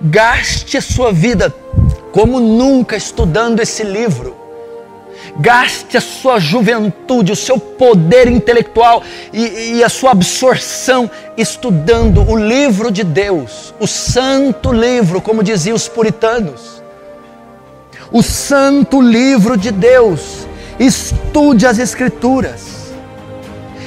Gaste a sua vida como nunca estudando esse livro. Gaste a sua juventude, o seu poder intelectual e, e, a sua absorção estudando o livro de Deus, o santo livro, como diziam os puritanos. O santo livro de Deus. Estude as Escrituras.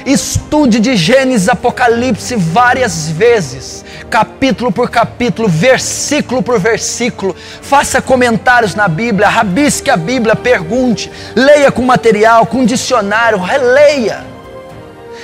Estude de Gênesis Apocalipse várias vezes, capítulo por capítulo, versículo por versículo. Faça comentários na Bíblia, rabisque a Bíblia, pergunte, leia com material, com dicionário, releia.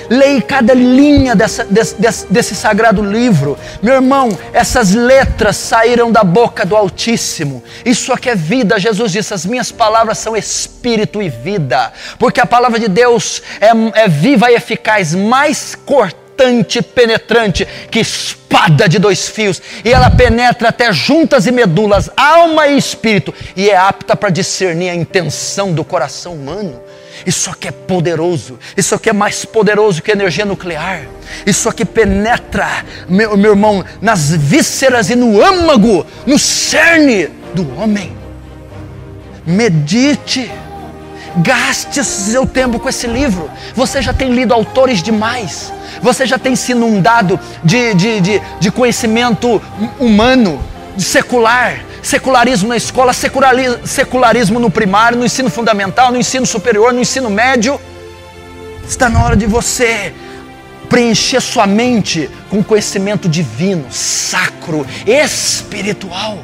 Leia cada linha dessa, desse, desse, desse sagrado livro. Meu irmão, essas letras saíram da boca do Altíssimo. Isso aqui é vida. Jesus disse: As minhas palavras são espírito e vida. Porque a palavra de Deus é, é viva e eficaz, mais cortante e penetrante que espada de dois fios, e ela penetra até juntas e medulas, alma e espírito, e é apta para discernir a intenção do coração humano. Isso aqui é poderoso. Isso aqui é mais poderoso que energia nuclear. Isso aqui penetra, meu, meu irmão, nas vísceras e no âmago, no cerne do homem. Medite. Gaste seu tempo com esse livro. Você já tem lido autores demais. Você já tem se inundado de, de, de, de conhecimento humano, secular secularismo na escola, secularismo no primário, no ensino fundamental, no ensino superior, no ensino médio. Está na hora de você preencher sua mente com conhecimento divino, sacro, espiritual.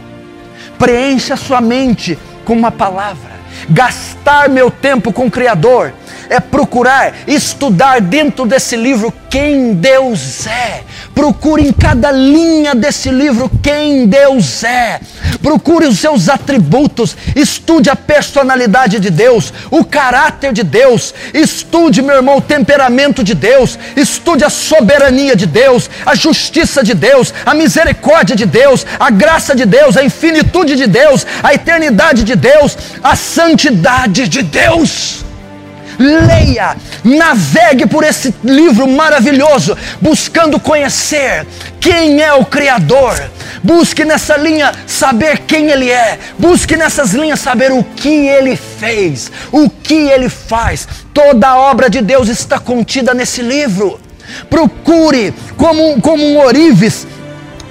Preencha sua mente com uma palavra. Gastar meu tempo com o Criador é procurar estudar dentro desse livro quem Deus é. Procure em cada linha desse livro quem Deus é. Procure os seus atributos, estude a personalidade de Deus, o caráter de Deus, estude, meu irmão, o temperamento de Deus, estude a soberania de Deus, a justiça de Deus, a misericórdia de Deus, a graça de Deus, a infinitude de Deus, a eternidade de Deus, a santidade de Deus leia, navegue por esse livro maravilhoso, buscando conhecer quem é o Criador. Busque nessa linha saber quem Ele é. Busque nessas linhas saber o que Ele fez, o que Ele faz. Toda a obra de Deus está contida nesse livro. Procure como, como um orives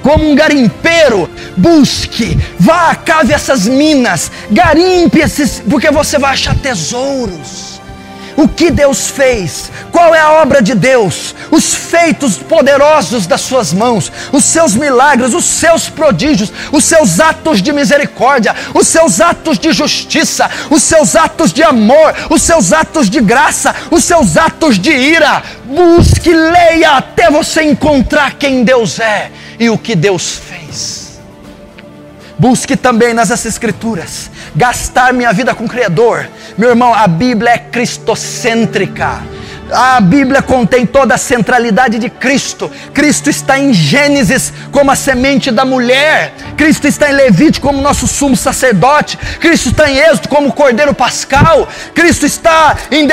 como um garimpeiro, busque, vá, cave essas minas, garimpe esses, porque você vai achar tesouros o que Deus fez, qual é a obra de Deus, os feitos poderosos das suas mãos, os seus milagres, os seus prodígios, os seus atos de misericórdia, os seus atos de justiça, os seus atos de amor, os seus atos de graça, os seus atos de ira. Busque, leia até você encontrar quem Deus é e o que Deus fez. Busque também nas Escrituras gastar minha vida com o Criador. Meu irmão, a Bíblia é cristocêntrica. A Bíblia contém toda a centralidade de Cristo. Cristo está em Gênesis como a semente da mulher. Cristo está em Levítico como nosso sumo sacerdote. Cristo está em Êxodo como o cordeiro pascal. Cristo está em,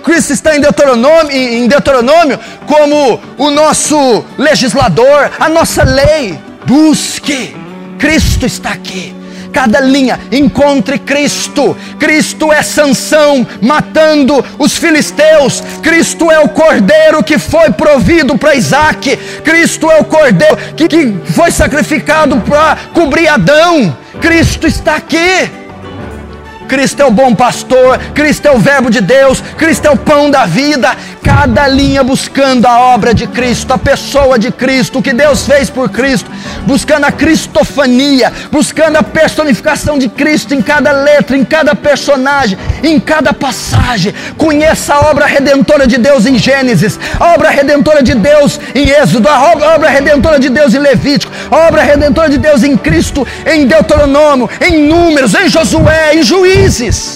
Cristo está em, Deuteronômio, em Deuteronômio como o nosso legislador, a nossa lei. Busque. Cristo está aqui cada linha, encontre Cristo. Cristo é Sansão matando os filisteus. Cristo é o cordeiro que foi provido para Isaac. Cristo é o cordeiro que, que foi sacrificado para cobrir Adão. Cristo está aqui. Cristo é o bom pastor, Cristo é o Verbo de Deus, Cristo é o pão da vida. Cada linha buscando a obra de Cristo, a pessoa de Cristo, o que Deus fez por Cristo, buscando a cristofania, buscando a personificação de Cristo em cada letra, em cada personagem, em cada passagem. Conheça a obra redentora de Deus em Gênesis, a obra redentora de Deus em Êxodo, a obra redentora de Deus em Levítico, a obra redentora de Deus em Cristo, em Deuteronômio, em Números, em Josué, em Juízo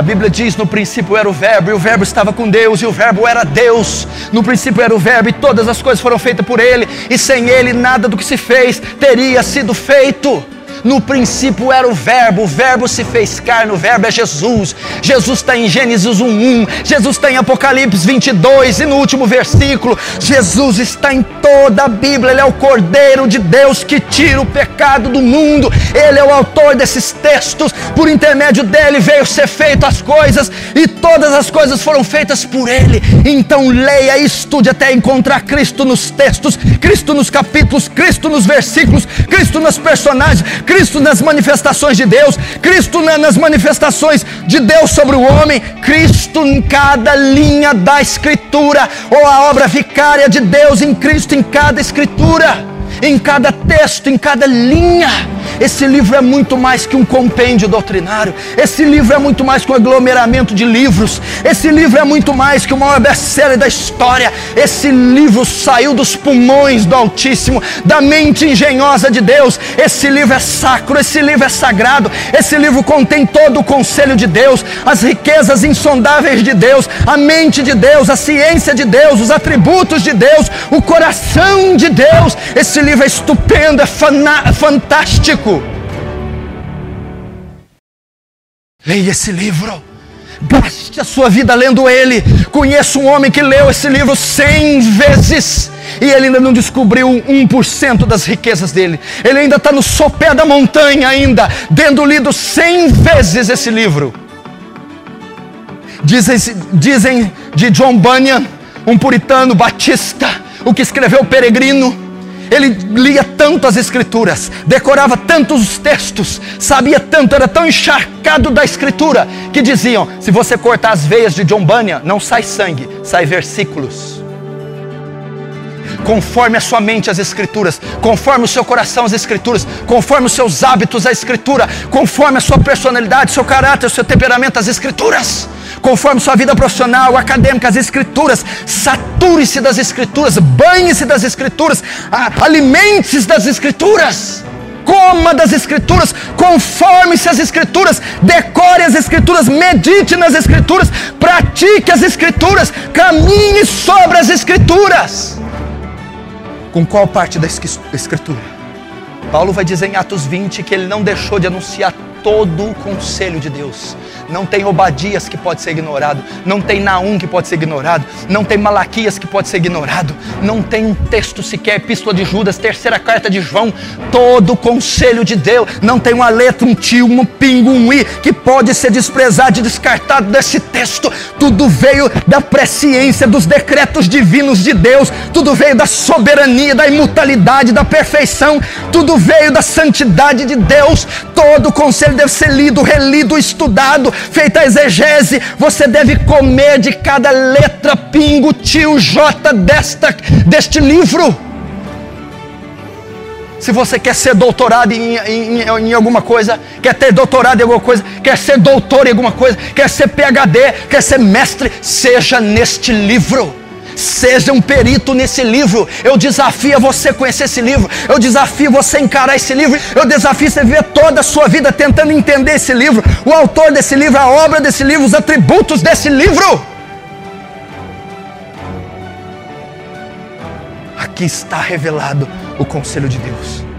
a Bíblia diz: no princípio era o Verbo, e o Verbo estava com Deus, e o Verbo era Deus. No princípio era o Verbo, e todas as coisas foram feitas por Ele, e sem Ele nada do que se fez teria sido feito. No princípio era o Verbo, o Verbo se fez carne, o Verbo é Jesus. Jesus está em Gênesis 1:1, Jesus está em Apocalipse 22 e no último versículo, Jesus está em toda a Bíblia. Ele é o Cordeiro de Deus que tira o pecado do mundo. Ele é o autor desses textos. Por intermédio dele veio ser feito as coisas e todas as coisas foram feitas por ele. Então leia e estude até encontrar Cristo nos textos, Cristo nos capítulos, Cristo nos versículos, Cristo nas personagens, Cristo nas manifestações de Deus, Cristo na, nas manifestações de Deus sobre o homem, Cristo em cada linha da Escritura, ou a obra vicária de Deus em Cristo em cada Escritura, em cada texto, em cada linha. Esse livro é muito mais que um compêndio doutrinário. Esse livro é muito mais que um aglomeramento de livros. Esse livro é muito mais que o maior best-seller da história. Esse livro saiu dos pulmões do Altíssimo, da mente engenhosa de Deus. Esse livro é sacro, esse livro é sagrado. Esse livro contém todo o conselho de Deus, as riquezas insondáveis de Deus, a mente de Deus, a ciência de Deus, os atributos de Deus, o coração de Deus. Esse livro é estupendo, é fantástico. Leia esse livro. Gaste a sua vida lendo ele. Conheço um homem que leu esse livro cem vezes e ele ainda não descobriu 1% das riquezas dele. Ele ainda está no sopé da montanha, ainda, tendo lido cem vezes esse livro. Dizem, dizem de John Bunyan, um puritano batista, o que escreveu Peregrino ele lia tanto as escrituras, decorava tantos os textos, sabia tanto, era tão encharcado da escritura, que diziam: se você cortar as veias de John Bunyan, não sai sangue, sai versículos. Conforme a sua mente as escrituras, conforme o seu coração as escrituras, conforme os seus hábitos a escritura, conforme a sua personalidade, seu caráter, seu temperamento as escrituras conforme sua vida profissional, acadêmica, as escrituras, sature-se das escrituras, banhe-se das escrituras, alimente-se das escrituras, coma das escrituras, conforme-se às escrituras, decore as escrituras, medite nas escrituras, pratique as escrituras, caminhe sobre as escrituras. Com qual parte da escritura? Paulo vai dizer em Atos 20 que ele não deixou de anunciar todo o conselho de Deus. Não tem Obadias que pode ser ignorado, não tem Naum que pode ser ignorado, não tem Malaquias que pode ser ignorado, não tem um texto sequer, Epístola de Judas, terceira carta de João, todo o conselho de Deus, não tem uma letra, um tio, um pingo, um i que pode ser desprezado e descartado desse texto. Tudo veio da presciência dos decretos divinos de Deus, tudo veio da soberania, da imutabilidade, da perfeição, tudo veio da santidade de Deus. Todo o conselho deve ser lido, relido, estudado, feita a exegese, você deve comer de cada letra, pingo, tio, J desta, deste livro. Se você quer ser doutorado em, em, em, alguma coisa, quer ter doutorado em alguma coisa, quer ser doutor em alguma coisa, quer ser PhD, quer ser mestre, seja neste livro. Seja um perito nesse livro. Eu desafio você conhecer esse livro. Eu desafio você encarar esse livro. Eu desafio você viver toda a sua vida tentando entender esse livro. O autor desse livro, a obra desse livro, os atributos desse livro. Aqui está revelado o conselho de Deus.